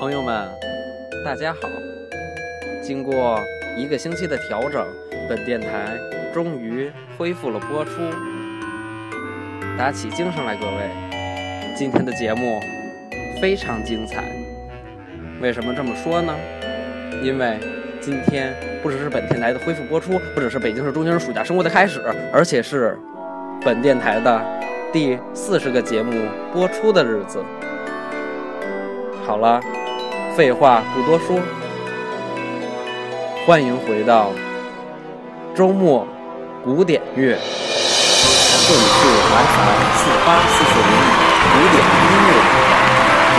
朋友们，大家好！经过一个星期的调整，本电台终于恢复了播出。打起精神来，各位！今天的节目非常精彩。为什么这么说呢？因为今天不只是本电台的恢复播出，不只是北京市中学生暑假生活的开始，而且是本电台的第四十个节目播出的日子。好了，废话不多说，欢迎回到周末古典乐。这里是 FM 四八四四零古典音乐台，欢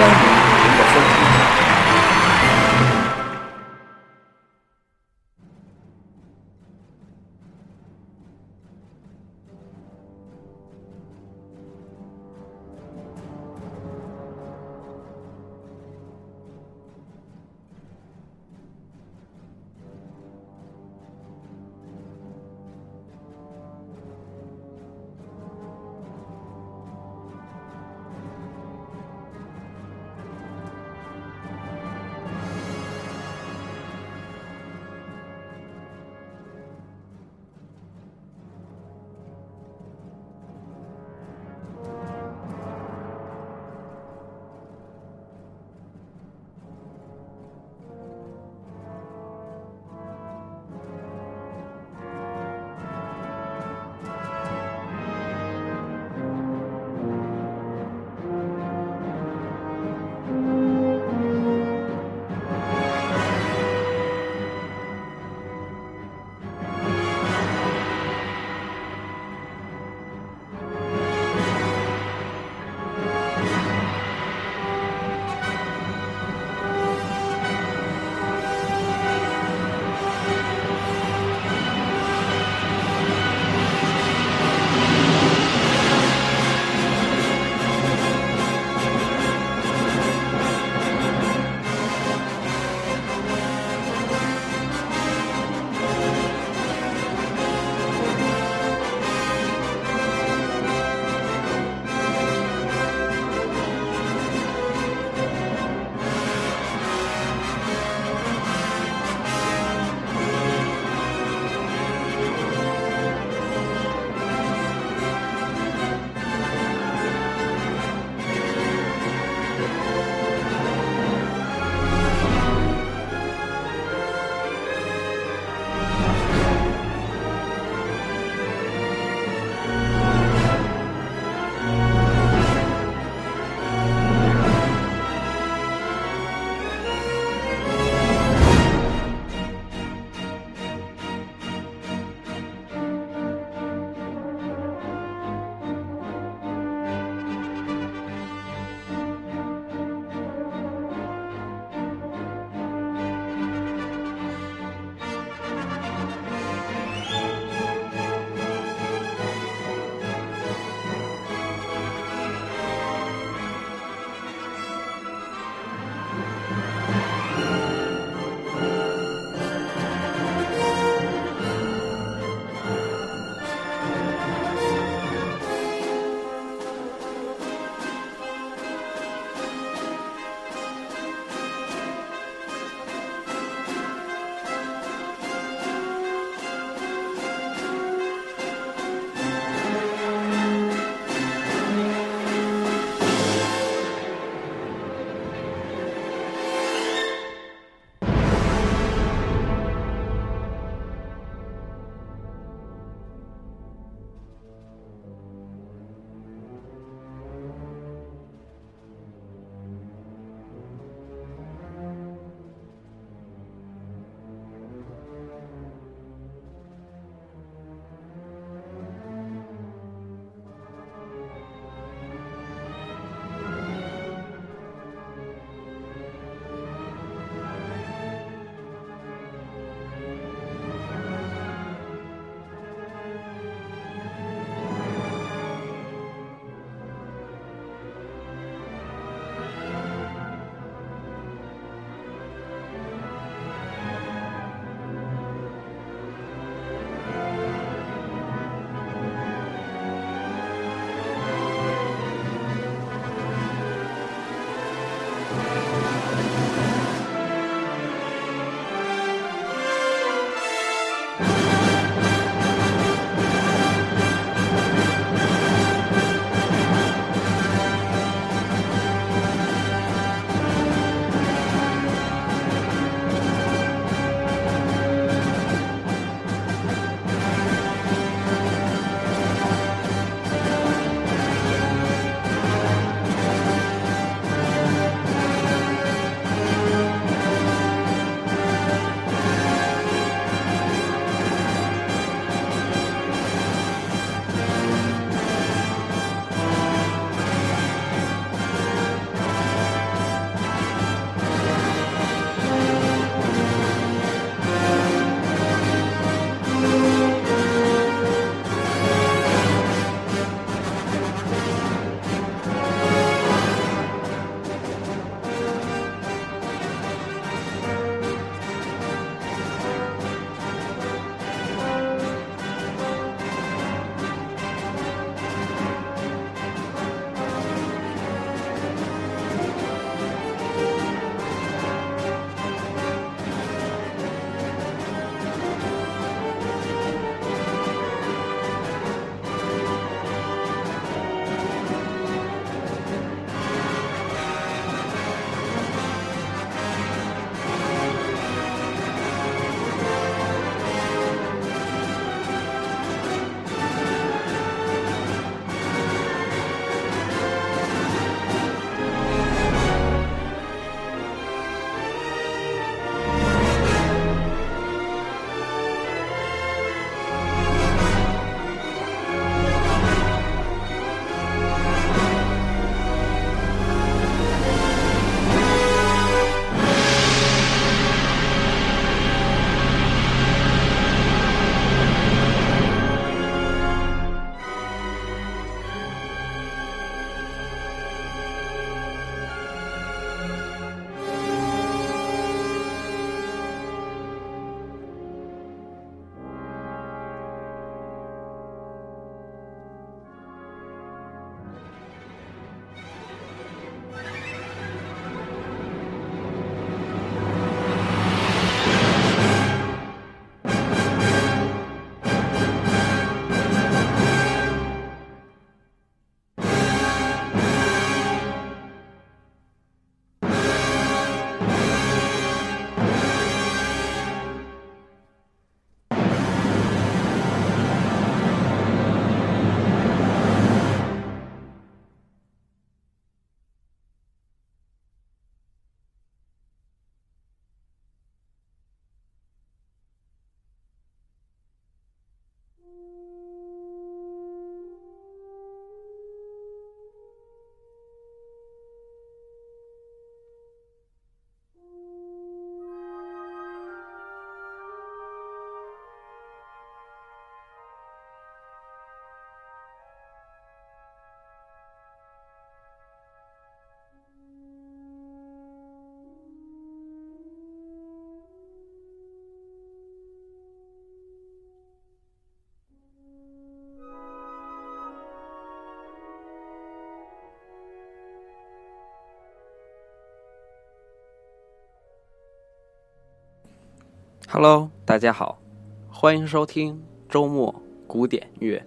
Hello，大家好，欢迎收听周末古典乐，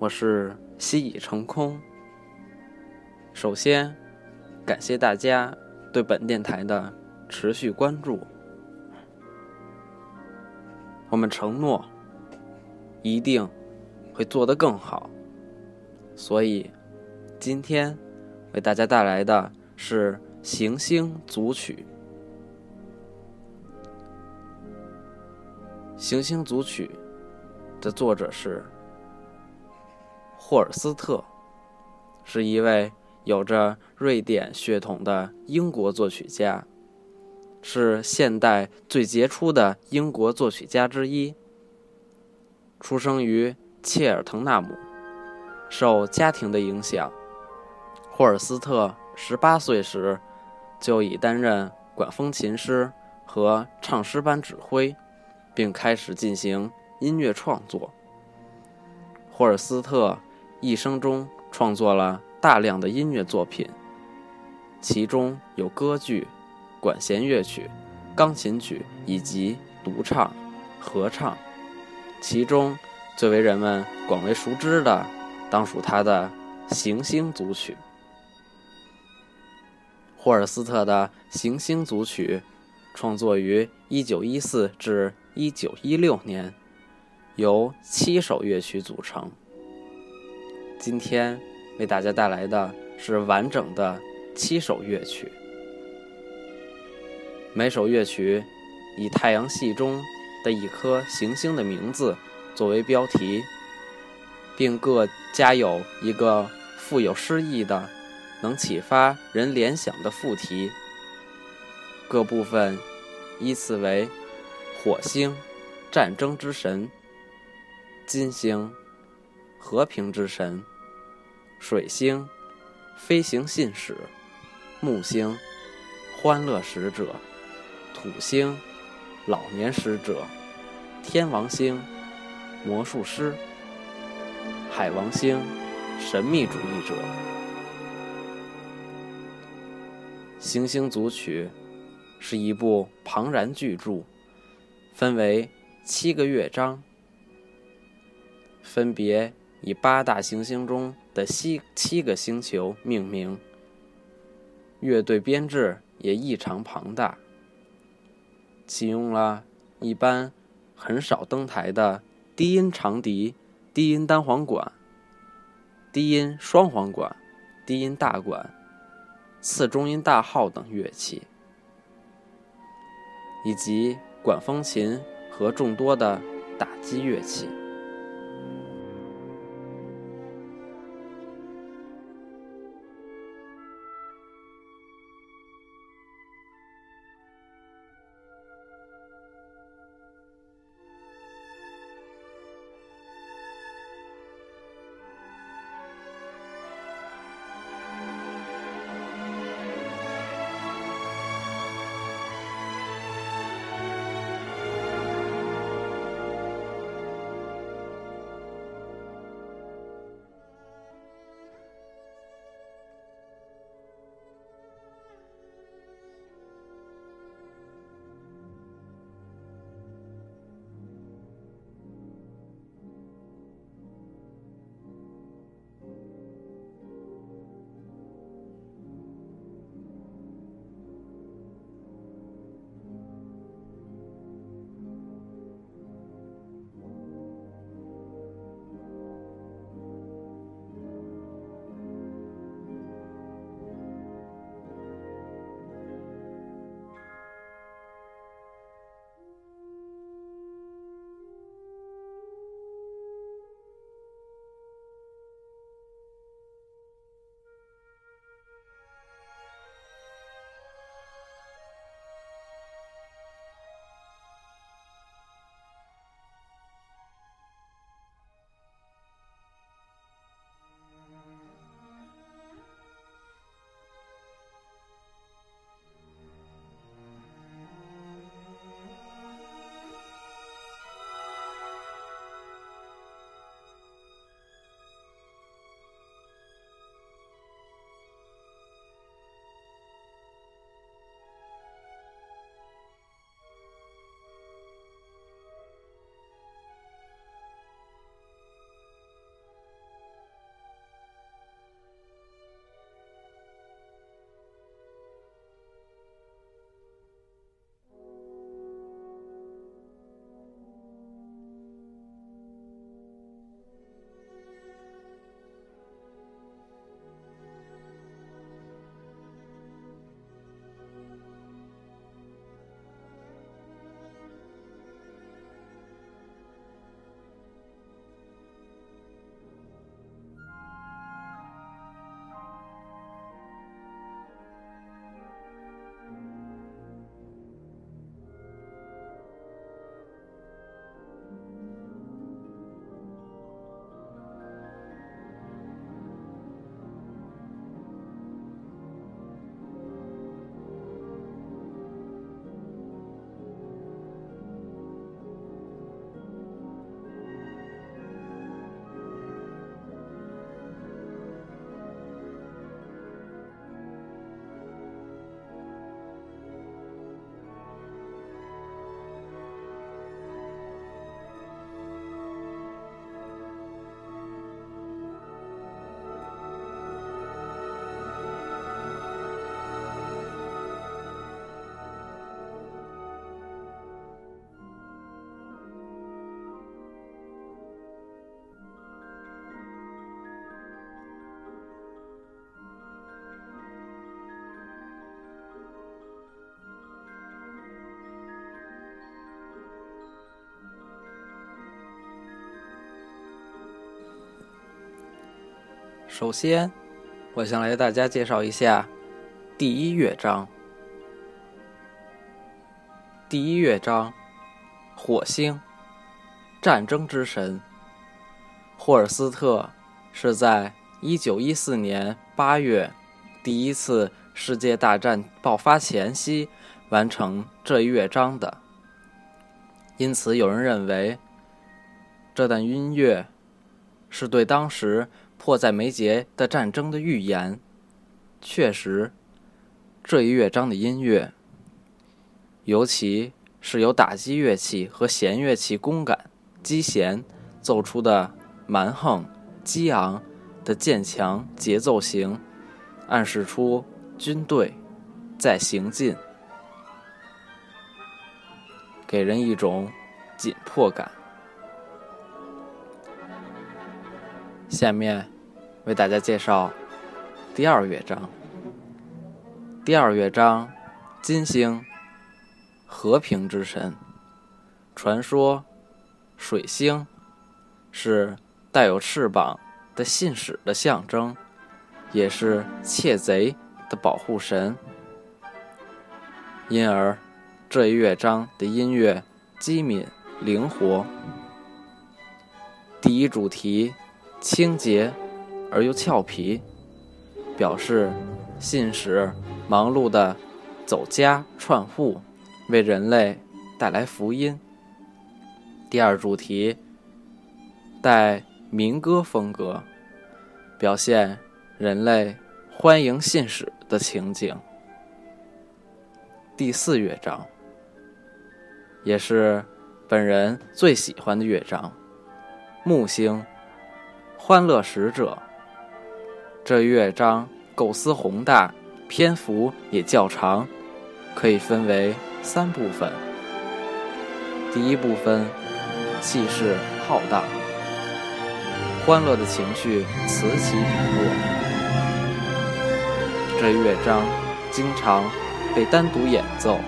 我是西已成空。首先，感谢大家对本电台的持续关注，我们承诺一定会做得更好。所以，今天为大家带来的是《行星组曲》。《行星组曲》的作者是霍尔斯特，是一位有着瑞典血统的英国作曲家，是现代最杰出的英国作曲家之一。出生于切尔滕纳姆，受家庭的影响，霍尔斯特十八岁时就已担任管风琴师和唱诗班指挥。并开始进行音乐创作。霍尔斯特一生中创作了大量的音乐作品，其中有歌剧、管弦乐曲、钢琴曲以及独唱、合唱。其中最为人们广为熟知的，当属他的《行星组曲》。霍尔斯特的《行星组曲》创作于1914至。一九一六年，由七首乐曲组成。今天为大家带来的是完整的七首乐曲。每首乐曲以太阳系中的一颗行星的名字作为标题，并各加有一个富有诗意的、能启发人联想的副题。各部分依次为。火星，战争之神；金星，和平之神；水星，飞行信使；木星，欢乐使者；土星，老年使者；天王星，魔术师；海王星，神秘主义者。《行星组曲》是一部庞然巨著。分为七个乐章，分别以八大行星中的七七个星球命名。乐队编制也异常庞大，启用了一般很少登台的低音长笛、低音单簧管、低音双簧管、低音大管、次中音大号等乐器，以及。管风琴和众多的打击乐器。首先，我想来大家介绍一下第一乐章。第一乐章，火星，战争之神。霍尔斯特是在一九一四年八月，第一次世界大战爆发前夕完成这一乐章的。因此，有人认为这段音乐是对当时迫在眉睫的战争的预言。确实，这一乐章的音乐。尤其是由打击乐器和弦乐器弓杆、击弦奏出的蛮横、激昂的渐强节奏型，暗示出军队在行进，给人一种紧迫感。下面为大家介绍第二乐章。第二乐章，金星。和平之神，传说水星是带有翅膀的信使的象征，也是窃贼的保护神。因而这一乐章的音乐机敏灵活。第一主题清洁而又俏皮，表示信使忙碌的走家串户。为人类带来福音。第二主题带民歌风格，表现人类欢迎信使的情景。第四乐章也是本人最喜欢的乐章，木星欢乐使者。这乐章构思宏大，篇幅也较长，可以分为。三部分。第一部分，气势浩大，欢乐的情绪此起彼落。这乐章经常被单独演奏，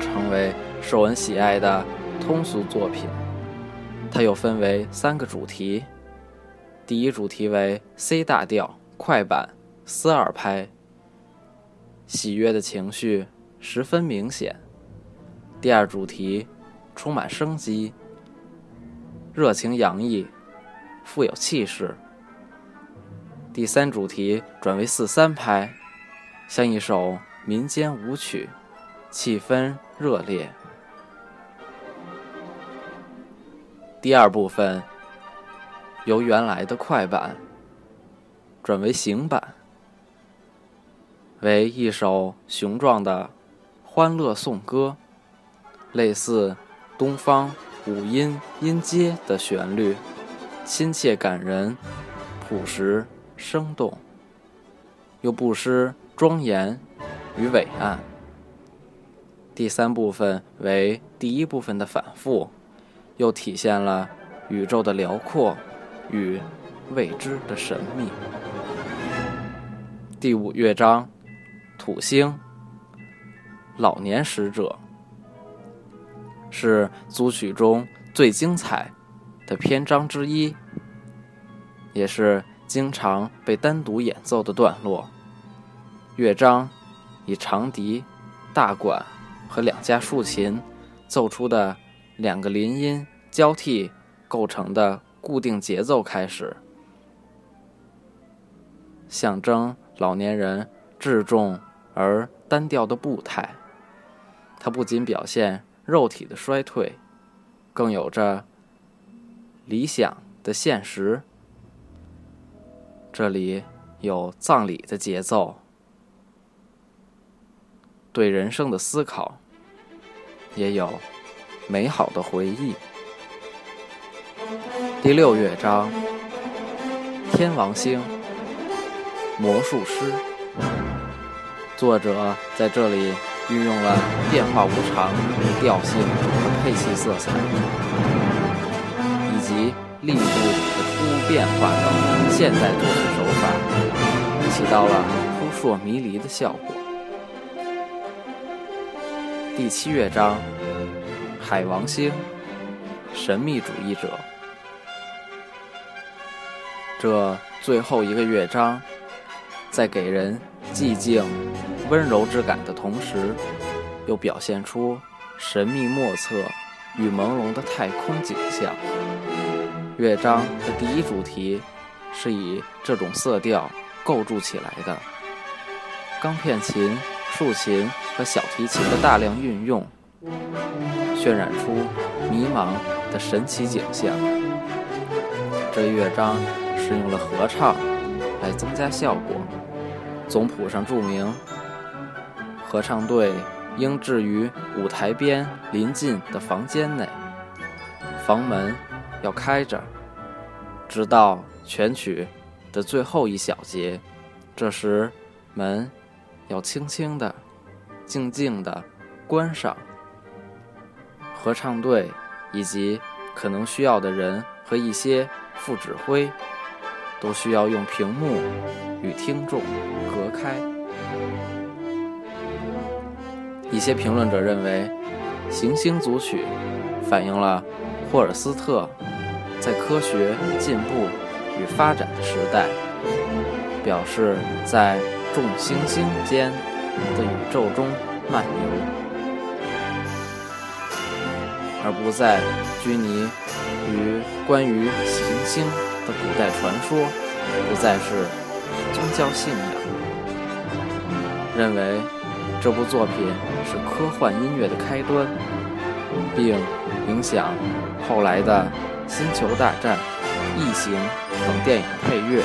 成为受人喜爱的通俗作品。它又分为三个主题：第一主题为 C 大调快板四二拍，喜悦的情绪。十分明显。第二主题充满生机，热情洋溢，富有气势。第三主题转为四三拍，像一首民间舞曲，气氛热烈。第二部分由原来的快板转为行板，为一首雄壮的。欢乐颂歌，类似东方五音音阶的旋律，亲切感人，朴实生动，又不失庄严与伟岸。第三部分为第一部分的反复，又体现了宇宙的辽阔与未知的神秘。第五乐章，土星。老年使者是组曲中最精彩的篇章之一，也是经常被单独演奏的段落。乐章以长笛、大管和两架竖琴奏出的两个林音交替构成的固定节奏开始，象征老年人质重而单调的步态。它不仅表现肉体的衰退，更有着理想的现实。这里有葬礼的节奏，对人生的思考，也有美好的回忆。第六乐章，天王星，魔术师，作者在这里。运用了变化无常调性和配器色彩，以及力度的突变化等现代作曲手法，起到了扑朔迷离的效果。第七乐章，海王星，神秘主义者。这最后一个乐章，在给人寂静、温柔之感的同时，又表现出神秘莫测与朦胧的太空景象。乐章的第一主题是以这种色调构筑起来的，钢片琴、竖琴和小提琴的大量运用，渲染出迷茫的神奇景象。这乐章使用了合唱来增加效果。总谱上注明，合唱队应置于舞台边临近的房间内，房门要开着，直到全曲的最后一小节。这时，门要轻轻的、静静的关上。合唱队以及可能需要的人和一些。副指挥都需要用屏幕与听众隔开。一些评论者认为，《行星组曲》反映了霍尔斯特在科学进步与发展的时代，表示在众星星间的宇宙中漫游，而不再拘泥。于关于行星古代传说，不再是宗教信仰。认为这部作品是科幻音乐的开端，并影响后来的《星球大战》《异形》等电影配乐。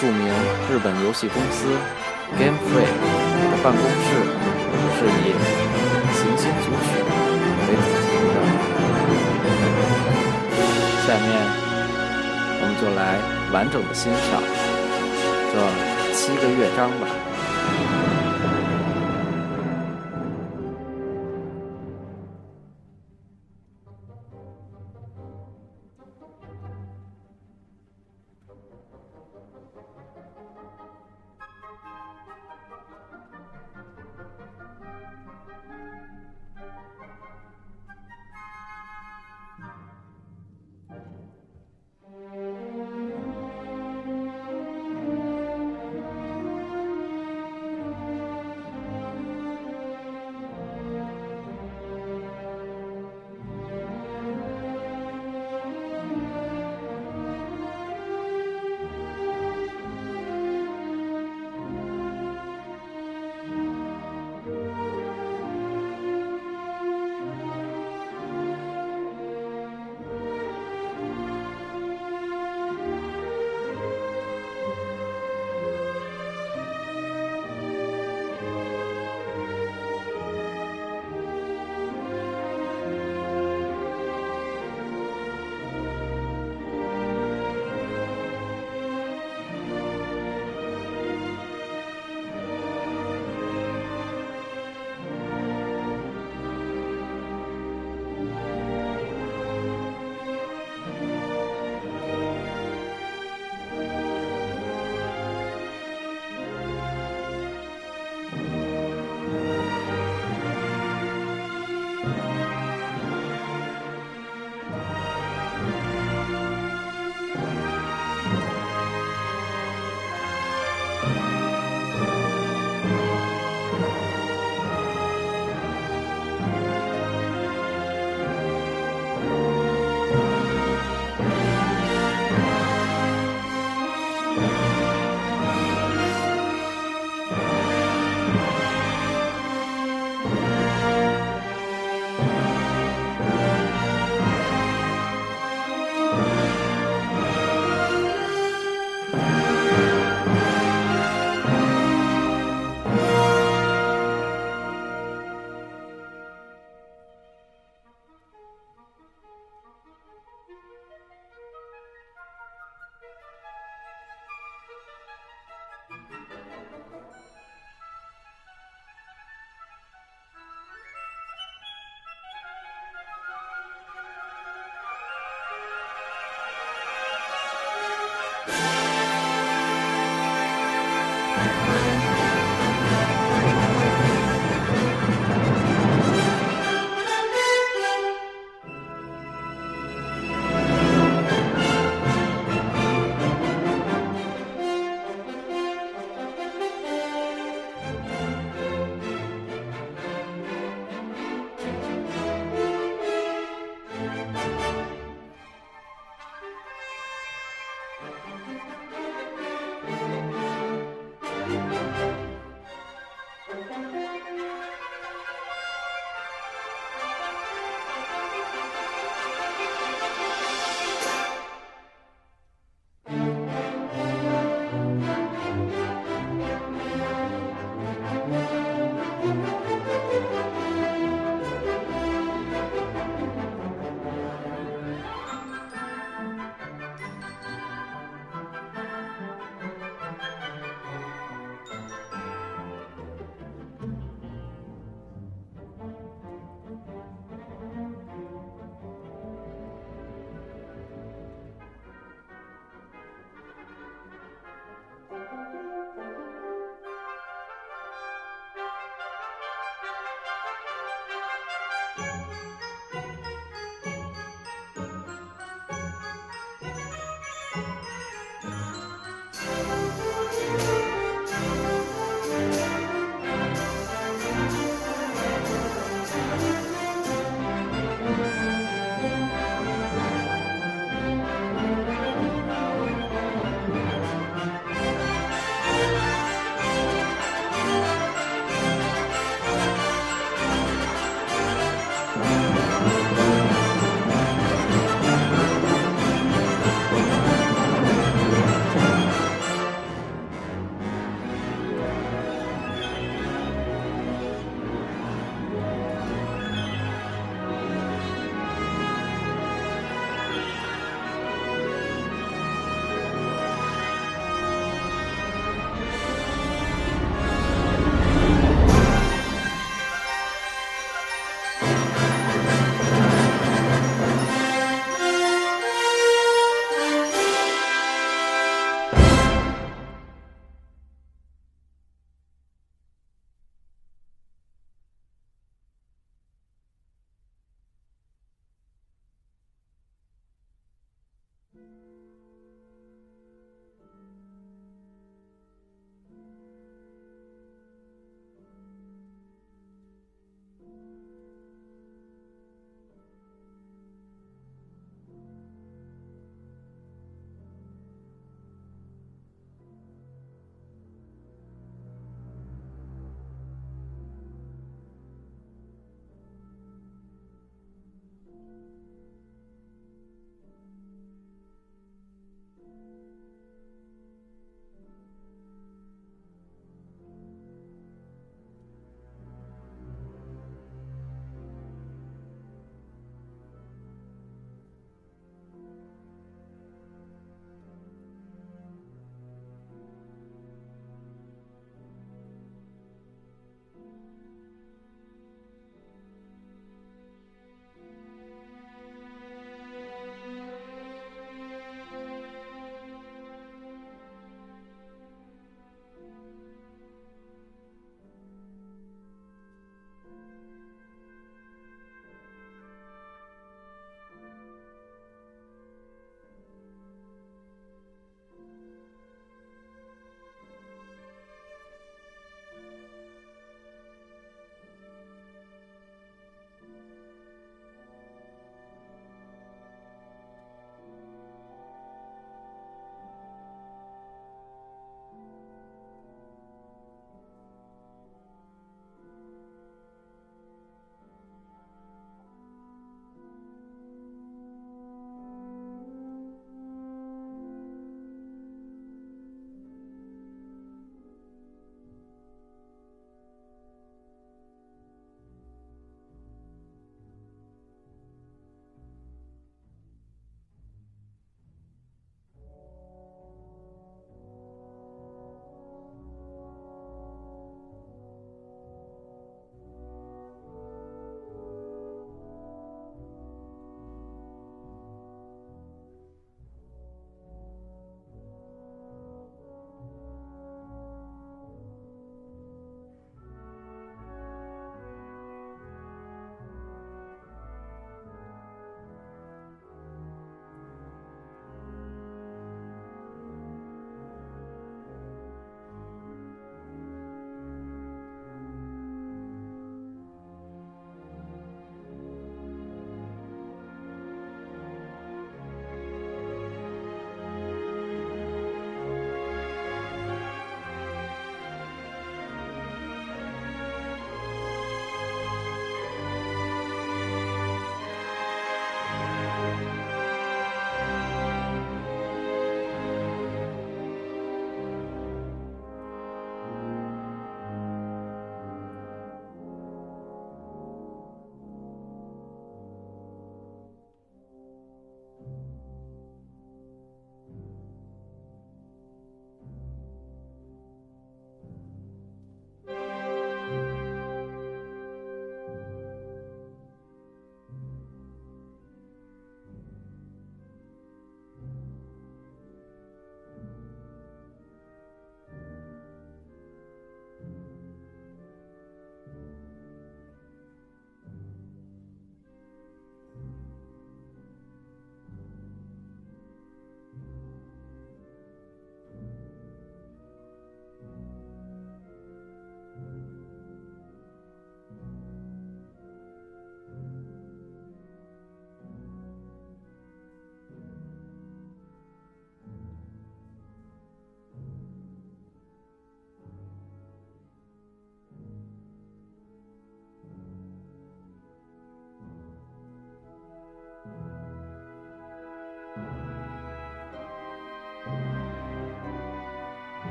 著名日本游戏公司 Game Freak 的办公室是以《行星组曲》下面，我们就来完整的欣赏这七个乐章吧。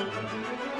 Música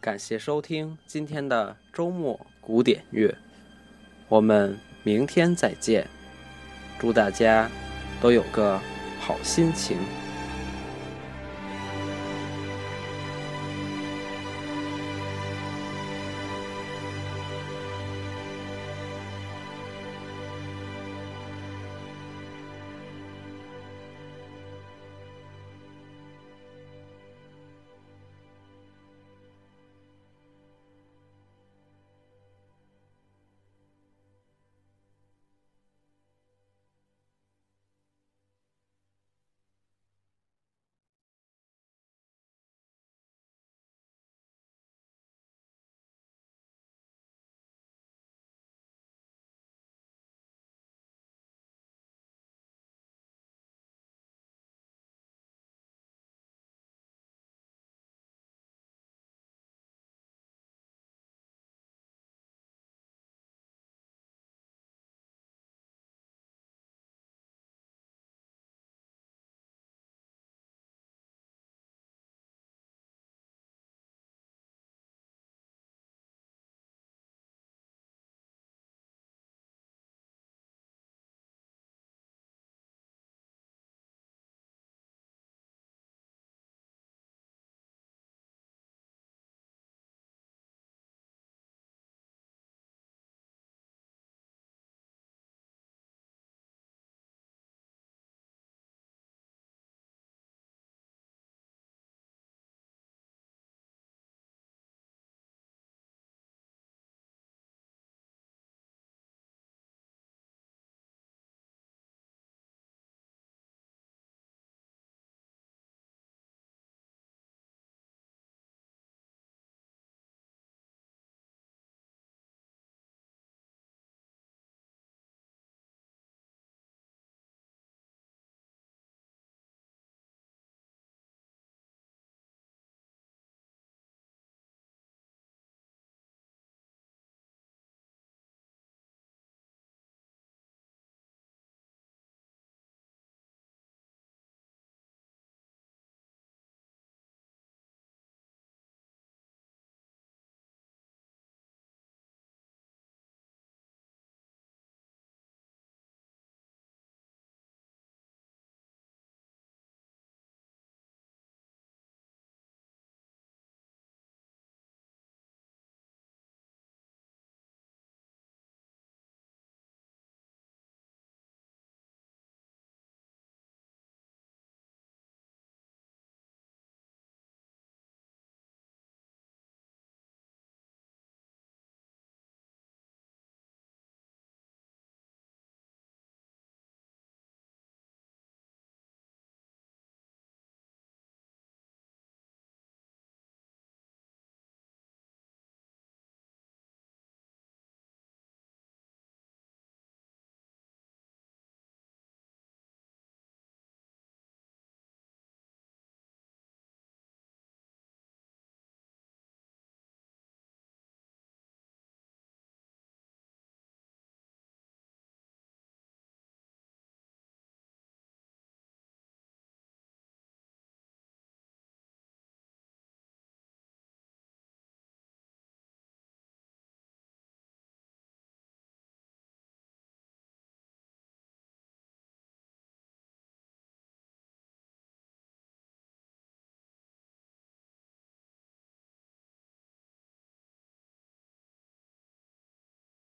感谢收听今天的周末古典乐，我们明天再见，祝大家都有个好心情。